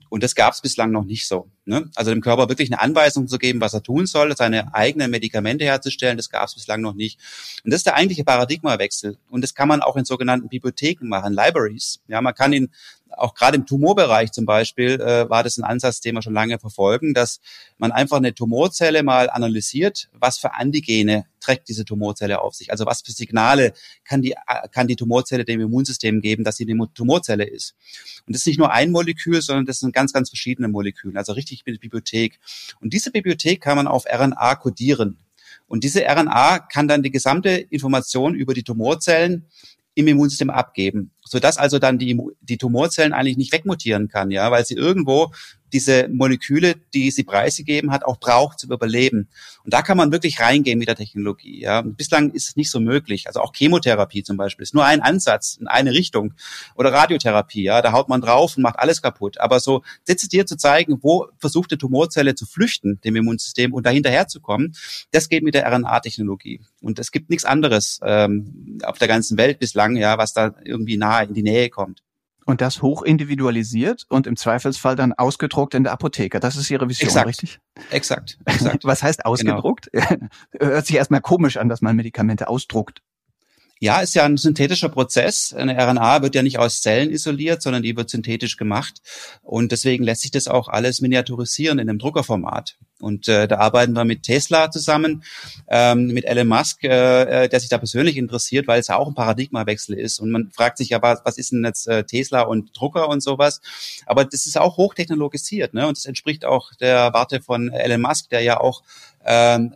[SPEAKER 1] Und das gab es bislang noch nicht so. Ne? Also dem Körper wirklich eine Anweisung zu geben, was er tun soll, seine eigenen Medikamente herzustellen, das gab es bislang noch nicht. Und das ist der eigentliche Paradigmawechsel. Und das kann man auch in sogenannten Bibliotheken machen, Libraries. Ja, man kann in auch gerade im Tumorbereich zum Beispiel äh, war das ein Ansatz, den wir schon lange verfolgen, dass man einfach eine Tumorzelle mal analysiert, was für Antigene trägt diese Tumorzelle auf sich, also was für Signale kann die kann die Tumorzelle dem Immunsystem geben, dass sie eine Tumorzelle ist. Und das ist nicht nur ein Molekül, sondern das sind ganz ganz verschiedene Moleküle, also richtig mit Bibliothek. Und diese Bibliothek kann man auf RNA kodieren. Und diese RNA kann dann die gesamte Information über die Tumorzellen im Immunsystem abgeben, sodass also dann die, die Tumorzellen eigentlich nicht wegmutieren kann, ja, weil sie irgendwo diese Moleküle, die sie preisgegeben hat, auch braucht zum Überleben. Und da kann man wirklich reingehen mit der Technologie. Ja. bislang ist es nicht so möglich. Also auch Chemotherapie zum Beispiel ist nur ein Ansatz in eine Richtung. Oder Radiotherapie, ja, da haut man drauf und macht alles kaputt. Aber so dezidiert zu zeigen, wo versucht eine Tumorzelle zu flüchten, dem Immunsystem, und dahinterher zu kommen, das geht mit der RNA-Technologie. Und es gibt nichts anderes ähm, auf der ganzen Welt bislang, ja, was da irgendwie nahe in die Nähe kommt.
[SPEAKER 2] Und das hoch individualisiert und im Zweifelsfall dann ausgedruckt in der Apotheke. Das ist Ihre Vision,
[SPEAKER 1] exakt.
[SPEAKER 2] richtig?
[SPEAKER 1] Exakt, exakt.
[SPEAKER 2] Was heißt ausgedruckt? Genau. Hört sich erstmal komisch an, dass man Medikamente ausdruckt.
[SPEAKER 1] Ja, ist ja ein synthetischer Prozess. Eine RNA wird ja nicht aus Zellen isoliert, sondern die wird synthetisch gemacht. Und deswegen lässt sich das auch alles miniaturisieren in einem Druckerformat. Und äh, da arbeiten wir mit Tesla zusammen, ähm, mit Elon Musk, äh, äh, der sich da persönlich interessiert, weil es ja auch ein Paradigmawechsel ist. Und man fragt sich ja, was, was ist denn jetzt äh, Tesla und Drucker und sowas? Aber das ist auch hochtechnologisiert, ne? Und das entspricht auch der Warte von Elon Musk, der ja auch ähm,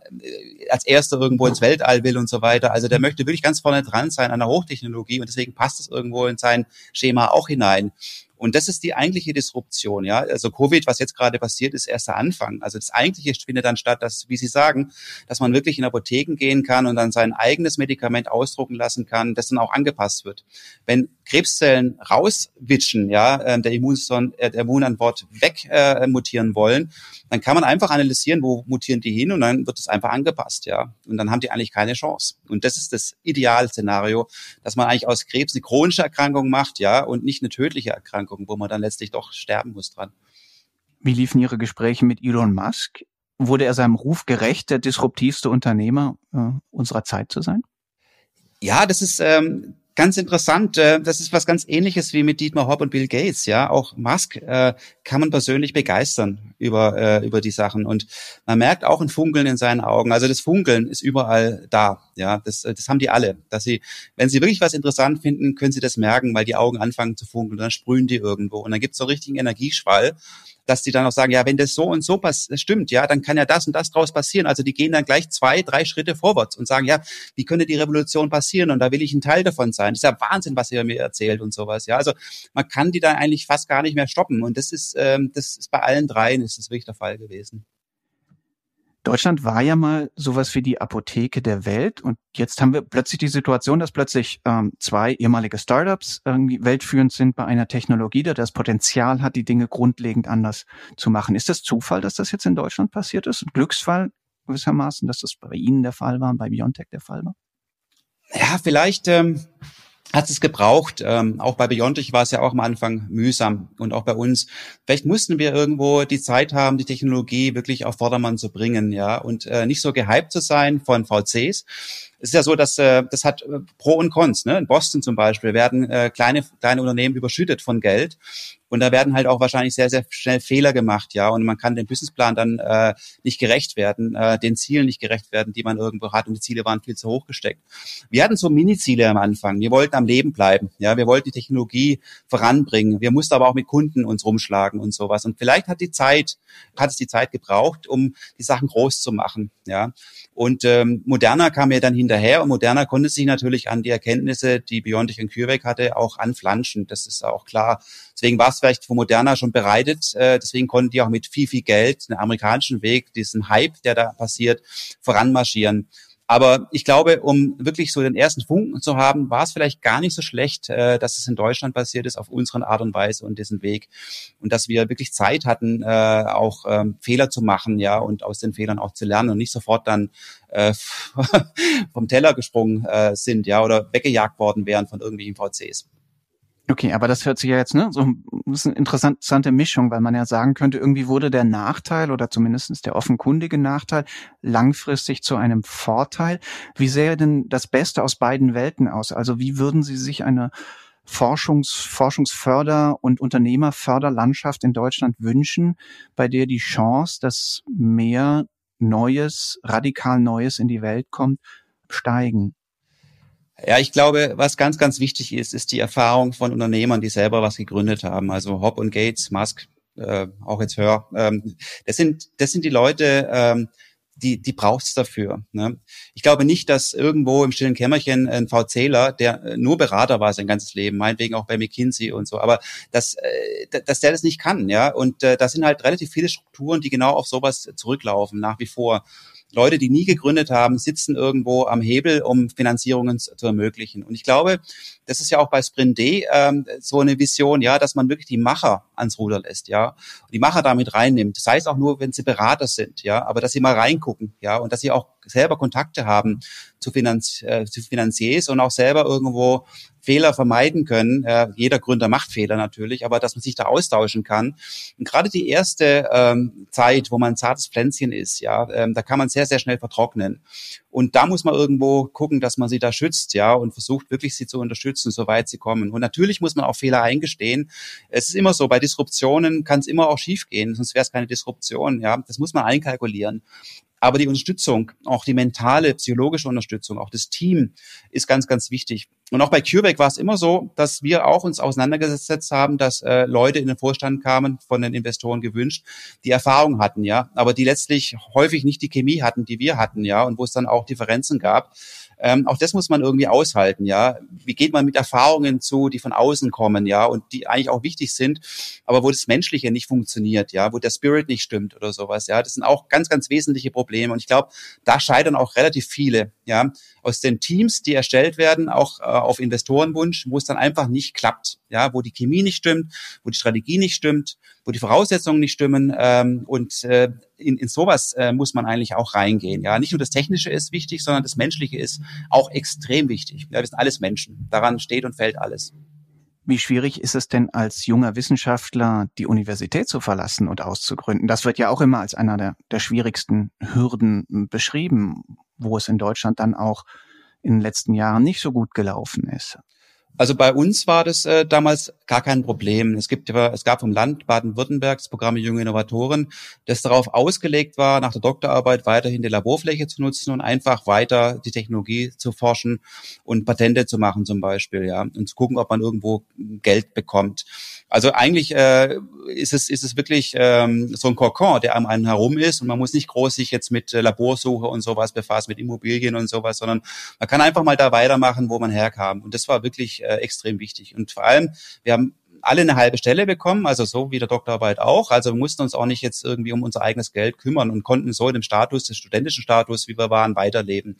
[SPEAKER 1] als erster irgendwo ins Weltall will und so weiter. Also der möchte wirklich ganz vorne dran sein an der Hochtechnologie und deswegen passt es irgendwo in sein Schema auch hinein. Und das ist die eigentliche Disruption, ja. Also Covid, was jetzt gerade passiert, ist erst der Anfang. Also das eigentliche findet dann statt, dass, wie Sie sagen, dass man wirklich in Apotheken gehen kann und dann sein eigenes Medikament ausdrucken lassen kann, das dann auch angepasst wird. Wenn Krebszellen rauswitschen, ja, ähm, der, Immunson, äh, der Immunantwort wegmutieren äh, wollen, dann kann man einfach analysieren, wo mutieren die hin und dann wird es einfach angepasst, ja. Und dann haben die eigentlich keine Chance. Und das ist das Idealszenario, dass man eigentlich aus Krebs eine chronische Erkrankung macht, ja, und nicht eine tödliche Erkrankung, wo man dann letztlich doch sterben muss dran.
[SPEAKER 2] Wie liefen Ihre Gespräche mit Elon Musk? Wurde er seinem Ruf gerecht, der disruptivste Unternehmer äh, unserer Zeit zu sein?
[SPEAKER 1] Ja, das ist ähm, ganz interessant. Äh, das ist was ganz ähnliches wie mit Dietmar Hopp und Bill Gates. Ja, auch Musk äh, kann man persönlich begeistern über, äh, über die Sachen. Und man merkt auch ein Funkeln in seinen Augen. Also das Funkeln ist überall da. Ja, das, äh, das haben die alle. Dass sie, wenn sie wirklich was interessant finden, können sie das merken, weil die Augen anfangen zu funkeln. Dann sprühen die irgendwo. Und dann gibt es so einen richtigen Energieschwall dass die dann auch sagen, ja, wenn das so und so pass stimmt, ja, dann kann ja das und das draus passieren. Also die gehen dann gleich zwei, drei Schritte vorwärts und sagen, ja, wie könnte die Revolution passieren? Und da will ich ein Teil davon sein. Das ist ja Wahnsinn, was ihr mir erzählt und sowas. Ja, also man kann die dann eigentlich fast gar nicht mehr stoppen. Und das ist, ähm, das ist bei allen dreien ist das wirklich der Fall gewesen.
[SPEAKER 2] Deutschland war ja mal sowas wie die Apotheke der Welt und jetzt haben wir plötzlich die Situation, dass plötzlich ähm, zwei ehemalige Startups irgendwie weltführend sind bei einer Technologie, die das Potenzial hat, die Dinge grundlegend anders zu machen. Ist das Zufall, dass das jetzt in Deutschland passiert ist? Ein Glücksfall gewissermaßen, dass das bei Ihnen der Fall war und bei Biontech der Fall war?
[SPEAKER 1] Ja, vielleicht ähm, hat es gebraucht. Ähm, auch bei Biontech war es ja auch am Anfang mühsam und auch bei uns. Vielleicht mussten wir irgendwo die Zeit haben, die Technologie wirklich auf Vordermann zu bringen, ja, und äh, nicht so gehypt zu sein von VCs. Es ist ja so, dass äh, das hat äh, Pro und Cons. Ne? In Boston zum Beispiel werden äh, kleine kleine Unternehmen überschüttet von Geld und da werden halt auch wahrscheinlich sehr, sehr schnell Fehler gemacht, ja. Und man kann dem Businessplan dann äh, nicht gerecht werden, äh, den Zielen nicht gerecht werden, die man irgendwo hat. Und die Ziele waren viel zu hoch gesteckt. Wir hatten so Mini-Ziele am Anfang. Wir wollten am Leben bleiben. Ja, wir wollten die Technologie voranbringen. Wir mussten aber auch mit Kunden uns rumschlagen und sowas. Und vielleicht hat die Zeit, hat es die Zeit gebraucht, um die Sachen groß zu machen. Ja. Und ähm, Moderna kam ja dann hinterher und Moderna konnte sich natürlich an die Erkenntnisse, die Biontech und CureVac hatte, auch anflanschen. Das ist auch klar. Deswegen war es vielleicht von Moderna schon bereitet. Äh, deswegen konnten die auch mit viel, viel Geld den amerikanischen Weg, diesen Hype, der da passiert, voranmarschieren. Aber ich glaube, um wirklich so den ersten Funken zu haben, war es vielleicht gar nicht so schlecht, äh, dass es in Deutschland passiert ist, auf unseren Art und Weise und diesen Weg. Und dass wir wirklich Zeit hatten, äh, auch ähm, Fehler zu machen, ja, und aus den Fehlern auch zu lernen und nicht sofort dann äh, vom Teller gesprungen äh, sind, ja, oder weggejagt worden wären von irgendwelchen VCs.
[SPEAKER 2] Okay, aber das hört sich ja jetzt, ne, so ist eine interessante Mischung, weil man ja sagen könnte, irgendwie wurde der Nachteil oder zumindestens der offenkundige Nachteil langfristig zu einem Vorteil. Wie sähe denn das Beste aus beiden Welten aus? Also wie würden Sie sich eine Forschungs, Forschungsförder- und Unternehmerförderlandschaft in Deutschland wünschen, bei der die Chance, dass mehr Neues, radikal Neues in die Welt kommt, steigen?
[SPEAKER 1] Ja, ich glaube, was ganz, ganz wichtig ist, ist die Erfahrung von Unternehmern, die selber was gegründet haben. Also Hop und Gates, Musk, äh, auch jetzt Hör. Ähm, das sind, das sind die Leute, ähm, die, die braucht's dafür. Ne? Ich glaube nicht, dass irgendwo im stillen Kämmerchen ein VCler, der nur Berater war sein ganzes Leben, meinetwegen auch bei McKinsey und so, aber dass, äh, dass der das nicht kann, ja. Und äh, da sind halt relativ viele Strukturen, die genau auf sowas zurücklaufen, nach wie vor. Leute, die nie gegründet haben, sitzen irgendwo am Hebel, um Finanzierungen zu ermöglichen. Und ich glaube, das ist ja auch bei Sprint D ähm, so eine Vision, ja, dass man wirklich die Macher ans Ruder lässt, ja, und die Macher damit reinnimmt. Das heißt auch nur, wenn sie Berater sind, ja, aber dass sie mal reingucken, ja, und dass sie auch selber Kontakte haben zu, Finanz äh, zu Finanziers und auch selber irgendwo Fehler vermeiden können. Äh, jeder Gründer macht Fehler natürlich, aber dass man sich da austauschen kann. Und gerade die erste ähm, Zeit, wo man ein zartes Pflänzchen ist, ja, ähm, da kann man sehr, sehr schnell vertrocknen. Und da muss man irgendwo gucken, dass man sie da schützt, ja, und versucht wirklich sie zu unterstützen, soweit sie kommen. Und natürlich muss man auch Fehler eingestehen. Es ist immer so, bei Disruptionen kann es immer auch schiefgehen, sonst wäre es keine Disruption, ja. Das muss man einkalkulieren. Aber die Unterstützung, auch die mentale, psychologische Unterstützung, auch das Team ist ganz, ganz wichtig. Und auch bei CureVac war es immer so, dass wir auch uns auseinandergesetzt haben, dass äh, Leute in den Vorstand kamen, von den Investoren gewünscht, die Erfahrung hatten, ja, aber die letztlich häufig nicht die Chemie hatten, die wir hatten, ja, und wo es dann auch Differenzen gab. Ähm, auch das muss man irgendwie aushalten, ja. Wie geht man mit Erfahrungen zu, die von außen kommen, ja, und die eigentlich auch wichtig sind, aber wo das Menschliche nicht funktioniert, ja, wo der Spirit nicht stimmt oder sowas, ja. Das sind auch ganz, ganz wesentliche Probleme. Und ich glaube, da scheitern auch relativ viele, ja, aus den Teams, die erstellt werden, auch äh, auf Investorenwunsch, wo es dann einfach nicht klappt, ja, wo die Chemie nicht stimmt, wo die Strategie nicht stimmt, wo die Voraussetzungen nicht stimmen. Ähm, und äh, in, in sowas äh, muss man eigentlich auch reingehen. Ja, nicht nur das Technische ist wichtig, sondern das Menschliche ist auch extrem wichtig. Ja, wir sind alles Menschen. Daran steht und fällt alles.
[SPEAKER 2] Wie schwierig ist es denn als junger Wissenschaftler, die Universität zu verlassen und auszugründen? Das wird ja auch immer als einer der, der schwierigsten Hürden beschrieben, wo es in Deutschland dann auch in den letzten Jahren nicht so gut gelaufen ist.
[SPEAKER 1] Also bei uns war das äh, damals gar kein Problem. Es gibt, es gab vom Land Baden-Württemberg das Programm Junge Innovatoren, das darauf ausgelegt war, nach der Doktorarbeit weiterhin die Laborfläche zu nutzen und einfach weiter die Technologie zu forschen und Patente zu machen zum Beispiel, ja, und zu gucken, ob man irgendwo Geld bekommt. Also eigentlich äh, ist es ist es wirklich ähm, so ein Kokon, der am einen herum ist und man muss nicht groß sich jetzt mit äh, Laborsuche und sowas befassen, mit Immobilien und sowas, sondern man kann einfach mal da weitermachen, wo man herkam. Und das war wirklich äh, extrem wichtig. Und vor allem, wir haben alle eine halbe Stelle bekommen, also so wie der Doktorarbeit auch. Also wir mussten uns auch nicht jetzt irgendwie um unser eigenes Geld kümmern und konnten so in dem Status, des studentischen Status, wie wir waren, weiterleben.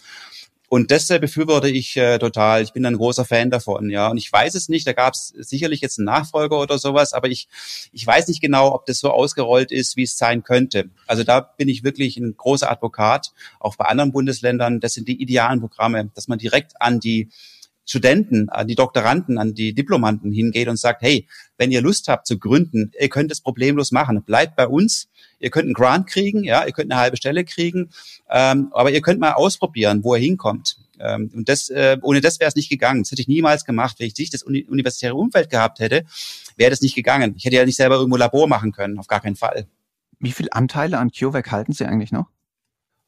[SPEAKER 1] Und das befürworte ich äh, total. Ich bin ein großer Fan davon, ja. Und ich weiß es nicht, da gab es sicherlich jetzt einen Nachfolger oder sowas, aber ich, ich weiß nicht genau, ob das so ausgerollt ist, wie es sein könnte. Also da bin ich wirklich ein großer Advokat, auch bei anderen Bundesländern. Das sind die idealen Programme, dass man direkt an die Studenten, an die Doktoranden, an die Diplomanten hingeht und sagt, hey, wenn ihr Lust habt zu gründen, ihr könnt es problemlos machen. Bleibt bei uns. Ihr könnt einen Grant kriegen, ja, ihr könnt eine halbe Stelle kriegen, ähm, aber ihr könnt mal ausprobieren, wo ihr hinkommt. Ähm, und das, äh, ohne das wäre es nicht gegangen. Das hätte ich niemals gemacht. Wenn ich nicht das uni universitäre Umfeld gehabt hätte, wäre das nicht gegangen. Ich hätte ja nicht selber irgendwo Labor machen können, auf gar keinen Fall.
[SPEAKER 2] Wie viel Anteile an CureVac halten Sie eigentlich noch?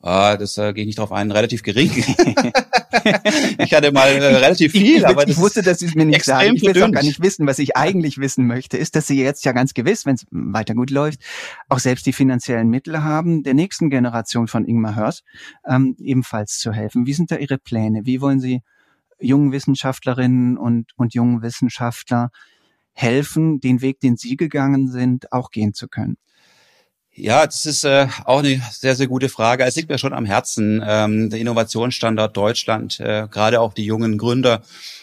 [SPEAKER 1] Ah, das äh, gehe ich nicht drauf ein, relativ gering. ich hatte mal äh, relativ viel,
[SPEAKER 2] ich,
[SPEAKER 1] aber
[SPEAKER 2] ich wusste, dass Sie es mir nicht sagen. Ich will auch gar nicht wissen. Was ich eigentlich wissen möchte, ist, dass Sie jetzt ja ganz gewiss, wenn es weiter gut läuft, auch selbst die finanziellen Mittel haben, der nächsten Generation von Ingmar Hörs ähm, ebenfalls zu helfen. Wie sind da Ihre Pläne? Wie wollen Sie jungen Wissenschaftlerinnen und, und jungen Wissenschaftler helfen, den Weg, den Sie gegangen sind, auch gehen zu können?
[SPEAKER 1] Ja, das ist äh, auch eine sehr, sehr gute Frage. Es liegt mir schon am Herzen, ähm, der Innovationsstandard Deutschland, äh, gerade auch die jungen Gründer,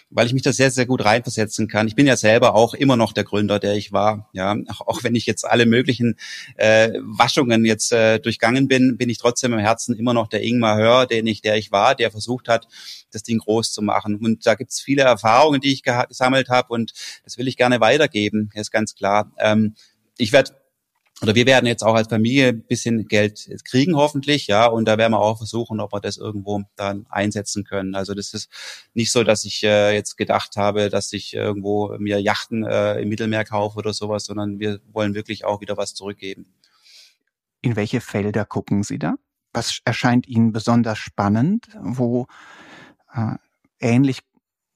[SPEAKER 1] weil ich mich da sehr, sehr gut reinversetzen kann. Ich bin ja selber auch immer noch der Gründer, der ich war. Ja, auch, auch wenn ich jetzt alle möglichen äh, Waschungen jetzt äh, durchgangen bin, bin ich trotzdem im Herzen immer noch der Ingmar Hör, den ich, der ich war, der versucht hat, das Ding groß zu machen. Und da gibt's viele Erfahrungen, die ich gesammelt habe und das will ich gerne weitergeben, ist ganz klar. Ähm, ich werde oder wir werden jetzt auch als Familie ein bisschen Geld kriegen hoffentlich, ja, und da werden wir auch versuchen, ob wir das irgendwo dann einsetzen können. Also das ist nicht so, dass ich äh, jetzt gedacht habe, dass ich irgendwo mir Yachten äh, im Mittelmeer kaufe oder sowas, sondern wir wollen wirklich auch wieder was zurückgeben.
[SPEAKER 2] In welche Felder gucken Sie da? Was erscheint Ihnen besonders spannend, wo äh, ähnlich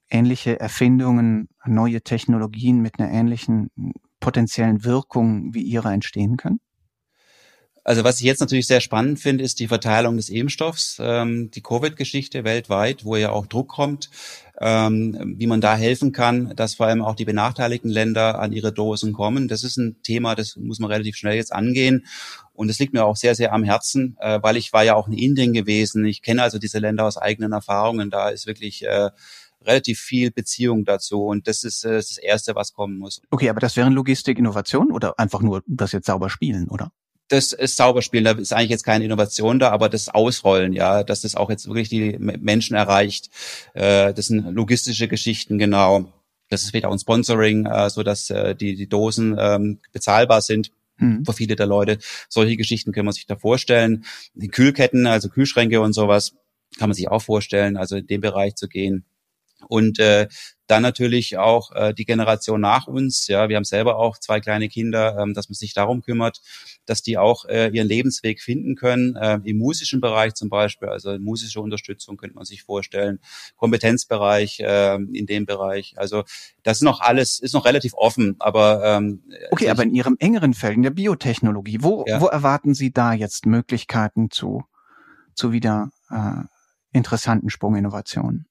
[SPEAKER 2] ähnliche Erfindungen, neue Technologien mit einer ähnlichen potenziellen Wirkungen wie ihre entstehen können?
[SPEAKER 1] Also was ich jetzt natürlich sehr spannend finde, ist die Verteilung des Impfstoffs, ähm, die Covid-Geschichte weltweit, wo ja auch Druck kommt, ähm, wie man da helfen kann, dass vor allem auch die benachteiligten Länder an ihre Dosen kommen. Das ist ein Thema, das muss man relativ schnell jetzt angehen. Und es liegt mir auch sehr, sehr am Herzen, äh, weil ich war ja auch in Indien gewesen. Ich kenne also diese Länder aus eigenen Erfahrungen. Da ist wirklich äh, relativ viel Beziehung dazu und das ist äh, das Erste, was kommen muss.
[SPEAKER 2] Okay, aber das wären Logistik, Innovation oder einfach nur das jetzt sauber spielen, oder?
[SPEAKER 1] das ist Zauberspielen, da ist eigentlich jetzt keine Innovation da, aber das Ausrollen, ja, dass das auch jetzt wirklich die Menschen erreicht, äh, das sind logistische Geschichten genau. Das ist wieder auch ein Sponsoring, äh, so dass äh, die, die Dosen ähm, bezahlbar sind mhm. für viele der Leute. Solche Geschichten können man sich da vorstellen. Die Kühlketten, also Kühlschränke und sowas, kann man sich auch vorstellen, also in dem Bereich zu gehen. Und äh, dann natürlich auch äh, die Generation nach uns. Ja, wir haben selber auch zwei kleine Kinder, ähm, dass man sich darum kümmert, dass die auch äh, ihren Lebensweg finden können. Äh, Im musischen Bereich zum Beispiel, also musische Unterstützung könnte man sich vorstellen, Kompetenzbereich äh, in dem Bereich. Also das ist noch alles, ist noch relativ offen, aber ähm,
[SPEAKER 2] okay, also aber in Ihrem engeren Feld, in der Biotechnologie, wo, ja. wo erwarten Sie da jetzt Möglichkeiten zu, zu wieder äh, interessanten Sprunginnovationen?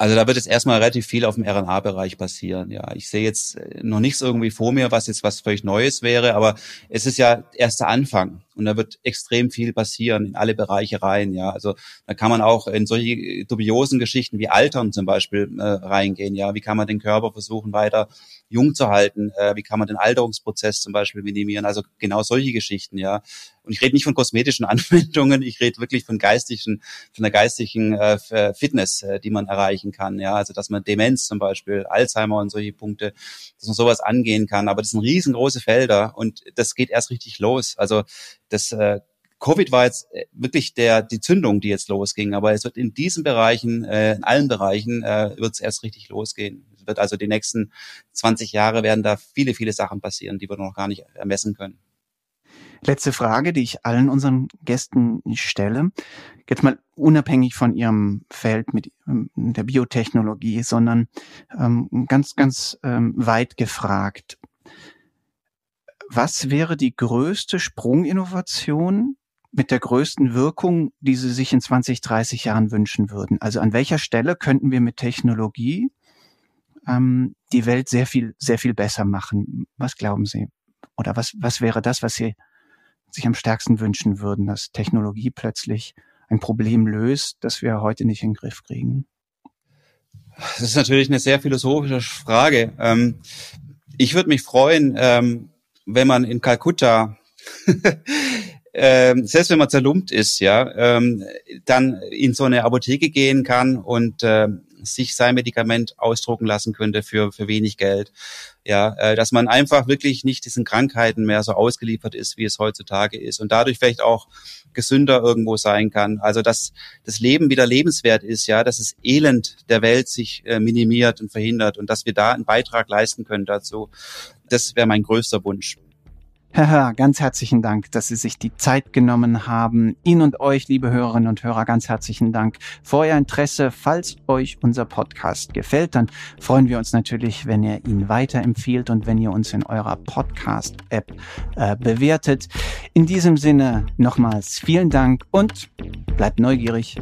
[SPEAKER 1] Also da wird jetzt erstmal relativ viel auf dem RNA-Bereich passieren. Ja, ich sehe jetzt äh, noch nichts irgendwie vor mir, was jetzt was völlig Neues wäre, aber es ist ja erst der Anfang und da wird extrem viel passieren in alle Bereiche rein. Ja, also da kann man auch in solche dubiosen Geschichten wie Altern zum Beispiel äh, reingehen. Ja, wie kann man den Körper versuchen weiter jung zu halten? Äh, wie kann man den Alterungsprozess zum Beispiel minimieren? Also genau solche Geschichten. Ja, und ich rede nicht von kosmetischen Anwendungen, ich rede wirklich von geistigen, von der geistigen äh, Fitness, äh, die man erreichen kann. Ja, also dass man Demenz zum Beispiel, Alzheimer und solche Punkte, dass man sowas angehen kann. Aber das sind riesengroße Felder und das geht erst richtig los. Also das äh, Covid war jetzt äh, wirklich der die Zündung, die jetzt losging, aber es wird in diesen Bereichen, äh, in allen Bereichen, äh, wird es erst richtig losgehen. Wird also die nächsten 20 Jahre werden da viele, viele Sachen passieren, die wir noch gar nicht ermessen können.
[SPEAKER 2] Letzte Frage, die ich allen unseren Gästen stelle. Jetzt mal unabhängig von ihrem Feld mit ähm, der Biotechnologie, sondern ähm, ganz, ganz ähm, weit gefragt. Was wäre die größte Sprunginnovation mit der größten Wirkung, die Sie sich in 20, 30 Jahren wünschen würden? Also an welcher Stelle könnten wir mit Technologie ähm, die Welt sehr viel, sehr viel besser machen? Was glauben Sie? Oder was, was wäre das, was Sie sich am stärksten wünschen würden, dass Technologie plötzlich ein Problem löst, das wir heute nicht in den Griff kriegen?
[SPEAKER 1] Das ist natürlich eine sehr philosophische Frage. Ähm, ich würde mich freuen, ähm, wenn man in Kalkutta ähm, selbst wenn man zerlumpt ist, ja, ähm, dann in so eine Apotheke gehen kann und äh, sich sein Medikament ausdrucken lassen könnte für, für wenig Geld. Ja, äh, dass man einfach wirklich nicht diesen Krankheiten mehr so ausgeliefert ist, wie es heutzutage ist und dadurch vielleicht auch gesünder irgendwo sein kann. Also dass das Leben wieder lebenswert ist, ja, dass das Elend der Welt sich äh, minimiert und verhindert und dass wir da einen Beitrag leisten können dazu. Das wäre mein größter Wunsch.
[SPEAKER 2] Hör, ganz herzlichen Dank, dass Sie sich die Zeit genommen haben. Ihnen und euch, liebe Hörerinnen und Hörer, ganz herzlichen Dank für euer Interesse. Falls euch unser Podcast gefällt, dann freuen wir uns natürlich, wenn ihr ihn weiterempfiehlt und wenn ihr uns in eurer Podcast-App äh, bewertet. In diesem Sinne nochmals vielen Dank und bleibt neugierig.